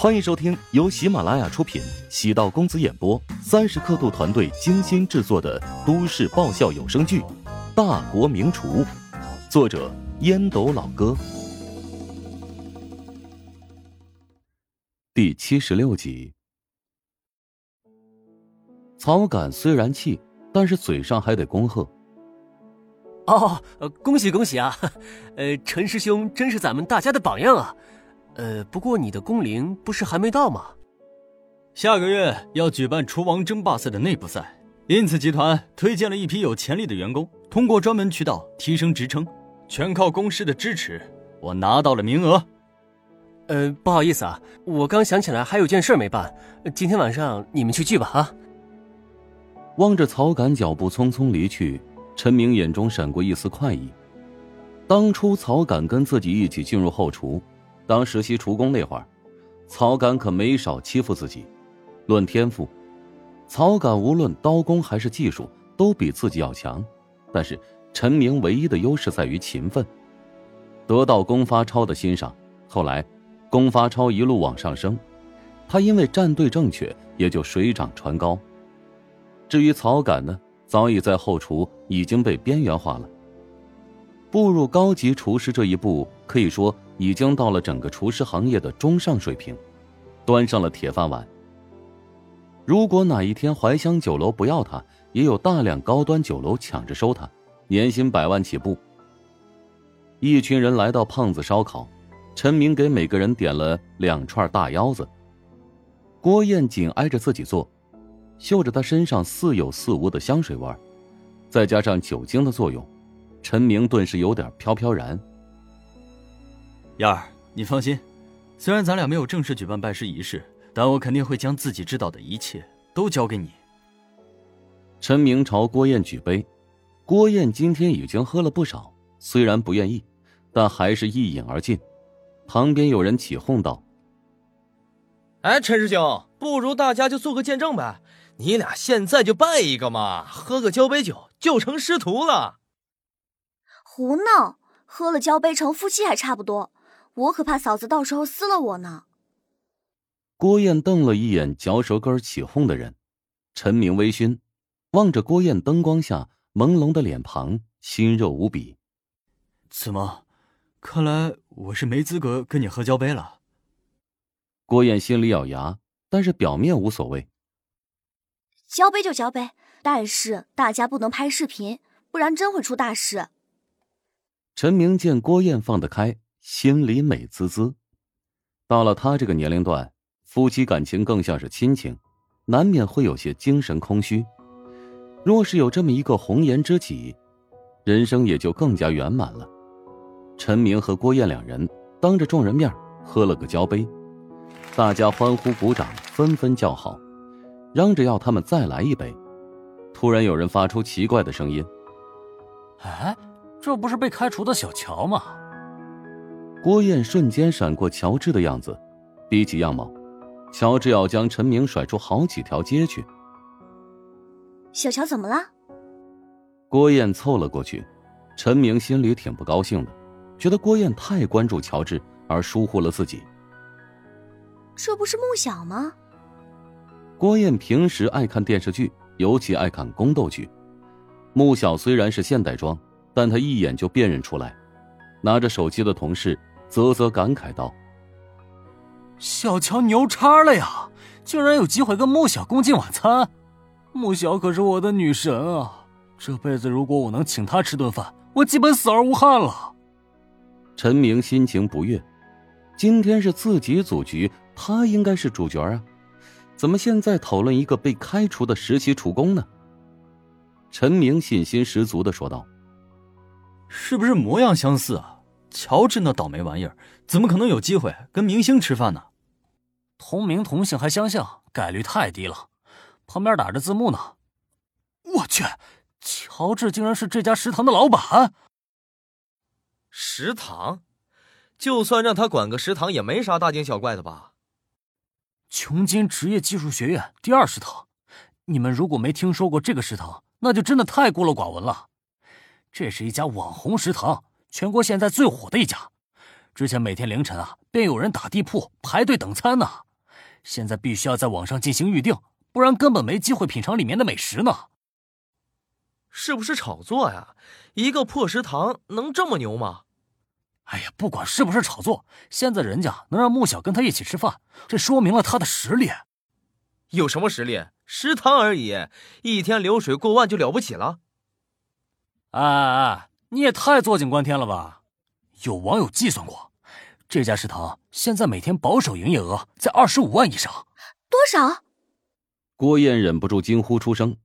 欢迎收听由喜马拉雅出品、喜道公子演播、三十刻度团队精心制作的都市爆笑有声剧《大国名厨》，作者烟斗老哥，第七十六集。曹敢虽然气，但是嘴上还得恭贺。哦，恭喜恭喜啊！呃，陈师兄真是咱们大家的榜样啊。呃，不过你的工龄不是还没到吗？下个月要举办厨王争霸赛的内部赛，因此集团推荐了一批有潜力的员工，通过专门渠道提升职称，全靠公司的支持，我拿到了名额。呃，不好意思啊，我刚想起来还有件事没办，今天晚上你们去聚吧啊。望着曹敢脚步匆匆离去，陈明眼中闪过一丝快意。当初曹敢跟自己一起进入后厨。当实习厨工那会儿，曹敢可没少欺负自己。论天赋，曹敢无论刀工还是技术都比自己要强。但是陈明唯一的优势在于勤奋。得到龚发超的欣赏，后来龚发超一路往上升，他因为站队正确，也就水涨船高。至于曹敢呢，早已在后厨已经被边缘化了。步入高级厨师这一步，可以说。已经到了整个厨师行业的中上水平，端上了铁饭碗。如果哪一天怀香酒楼不要他，也有大量高端酒楼抢着收他，年薪百万起步。一群人来到胖子烧烤，陈明给每个人点了两串大腰子。郭燕紧挨着自己坐，嗅着他身上似有似无的香水味再加上酒精的作用，陈明顿时有点飘飘然。燕儿，你放心，虽然咱俩没有正式举办拜师仪式，但我肯定会将自己知道的一切都交给你。陈明朝郭燕举杯，郭燕今天已经喝了不少，虽然不愿意，但还是一饮而尽。旁边有人起哄道：“哎，陈师兄，不如大家就做个见证呗，你俩现在就拜一个嘛，喝个交杯酒就成师徒了。”胡闹，喝了交杯成夫妻还差不多。我可怕嫂子到时候撕了我呢。郭燕瞪了一眼嚼舌根起哄的人，陈明微醺，望着郭燕灯光下朦胧的脸庞，心热无比。怎么？看来我是没资格跟你喝交杯了。郭燕心里咬牙，但是表面无所谓。交杯就交杯，但是大家不能拍视频，不然真会出大事。陈明见郭燕放得开。心里美滋滋。到了他这个年龄段，夫妻感情更像是亲情，难免会有些精神空虚。若是有这么一个红颜知己，人生也就更加圆满了。陈明和郭燕两人当着众人面喝了个交杯，大家欢呼鼓掌，纷纷叫好，嚷着要他们再来一杯。突然有人发出奇怪的声音：“哎，这不是被开除的小乔吗？”郭燕瞬间闪过乔治的样子，比起样貌，乔治要将陈明甩出好几条街去。小乔怎么了？郭燕凑了过去，陈明心里挺不高兴的，觉得郭燕太关注乔治而疏忽了自己。这不是穆小吗？郭燕平时爱看电视剧，尤其爱看宫斗剧。穆小虽然是现代装，但她一眼就辨认出来。拿着手机的同事。啧啧感慨道：“小乔牛叉了呀，竟然有机会跟穆小共进晚餐。穆小可是我的女神啊，这辈子如果我能请她吃顿饭，我基本死而无憾了。”陈明心情不悦，今天是自己组局，他应该是主角啊，怎么现在讨论一个被开除的实习厨工呢？陈明信心十足的说道：“是不是模样相似啊？”乔治那倒霉玩意儿，怎么可能有机会跟明星吃饭呢？同名同姓还相像，概率太低了。旁边打着字幕呢。我去，乔治竟然是这家食堂的老板。食堂，就算让他管个食堂，也没啥大惊小怪的吧？琼金职业技术学院第二食堂，你们如果没听说过这个食堂，那就真的太孤陋寡闻了。这是一家网红食堂。全国现在最火的一家，之前每天凌晨啊，便有人打地铺排队等餐呢。现在必须要在网上进行预定，不然根本没机会品尝里面的美食呢。是不是炒作呀？一个破食堂能这么牛吗？哎呀，不管是不是炒作，现在人家能让穆小跟他一起吃饭，这说明了他的实力。有什么实力？食堂而已，一天流水过万就了不起了。哎哎哎，你也太坐井观天了吧！有网友计算过，这家食堂现在每天保守营业额在二十五万以上。多少？郭燕忍不住惊呼出声：“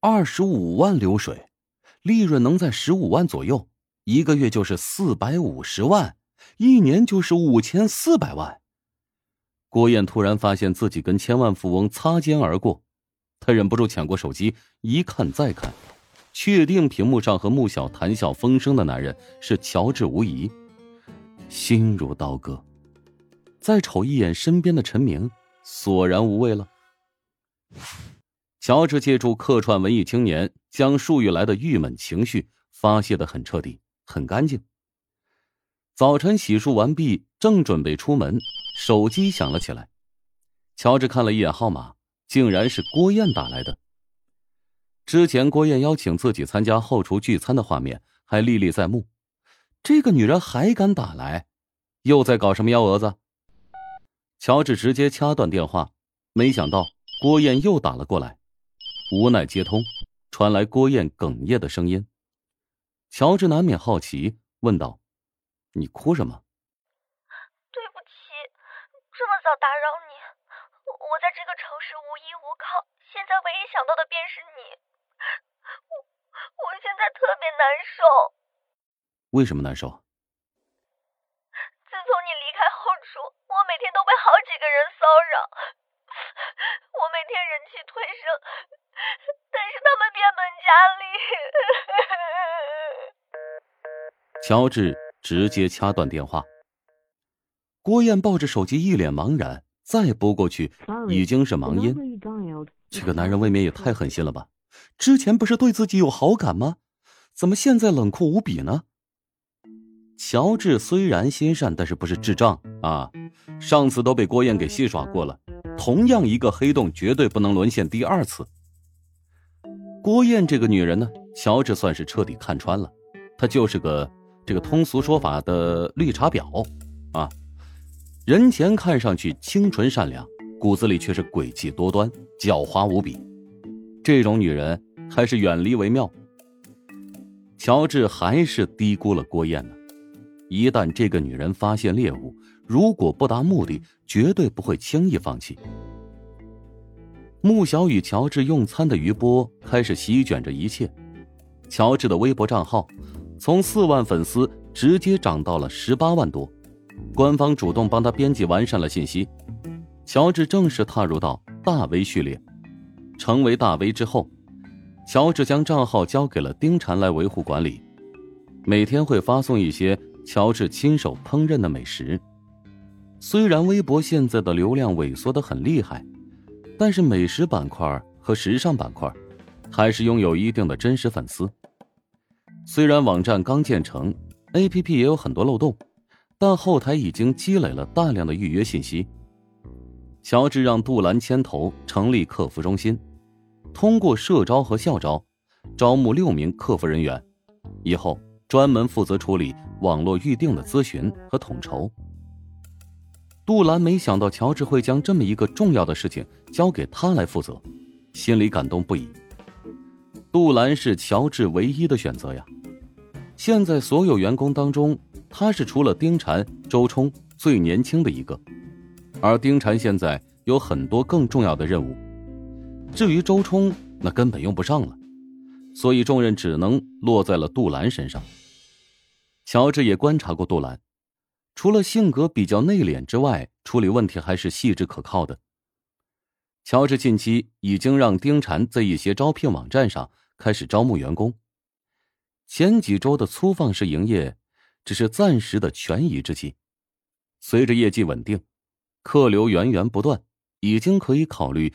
二十五万流水，利润能在十五万左右，一个月就是四百五十万，一年就是五千四百万。”郭燕突然发现自己跟千万富翁擦肩而过，她忍不住抢过手机，一看再看，确定屏幕上和穆小谈笑风生的男人是乔治无疑，心如刀割。再瞅一眼身边的陈明，索然无味了。乔治借助客串文艺青年，将数月来的郁闷情绪发泄的很彻底、很干净。早晨洗漱完毕，正准备出门。手机响了起来，乔治看了一眼号码，竟然是郭燕打来的。之前郭燕邀请自己参加后厨聚餐的画面还历历在目，这个女人还敢打来，又在搞什么幺蛾子？乔治直接掐断电话，没想到郭燕又打了过来，无奈接通，传来郭燕哽咽的声音。乔治难免好奇，问道：“你哭什么？”早打扰你，我在这个城市无依无靠，现在唯一想到的便是你。我我现在特别难受。为什么难受？自从你离开后厨，我每天都被好几个人骚扰。我每天人气推升，但是他们变本加厉。乔治直接掐断电话。郭燕抱着手机，一脸茫然。再拨过去，已经是忙音。这个男人未免也太狠心了吧？之前不是对自己有好感吗？怎么现在冷酷无比呢？乔治虽然心善，但是不是智障啊？上次都被郭燕给戏耍过了，同样一个黑洞，绝对不能沦陷第二次。郭燕这个女人呢，乔治算是彻底看穿了，她就是个这个通俗说法的绿茶婊啊。人前看上去清纯善良，骨子里却是诡计多端、狡猾无比。这种女人还是远离为妙。乔治还是低估了郭燕呢。一旦这个女人发现猎物，如果不达目的，绝对不会轻易放弃。穆小与乔治用餐的余波开始席卷着一切。乔治的微博账号从四万粉丝直接涨到了十八万多。官方主动帮他编辑完善了信息，乔治正式踏入到大 V 序列。成为大 V 之后，乔治将账号交给了丁禅来维护管理，每天会发送一些乔治亲手烹饪的美食。虽然微博现在的流量萎缩的很厉害，但是美食板块和时尚板块还是拥有一定的真实粉丝。虽然网站刚建成，APP 也有很多漏洞。但后台已经积累了大量的预约信息。乔治让杜兰牵头成立客服中心，通过社招和校招，招募六名客服人员，以后专门负责处理网络预订的咨询和统筹。杜兰没想到乔治会将这么一个重要的事情交给他来负责，心里感动不已。杜兰是乔治唯一的选择呀！现在所有员工当中。他是除了丁婵、周冲最年轻的一个，而丁婵现在有很多更重要的任务，至于周冲，那根本用不上了，所以重任只能落在了杜兰身上。乔治也观察过杜兰，除了性格比较内敛之外，处理问题还是细致可靠的。乔治近期已经让丁禅在一些招聘网站上开始招募员工，前几周的粗放式营业。只是暂时的权宜之计，随着业绩稳定，客流源源不断，已经可以考虑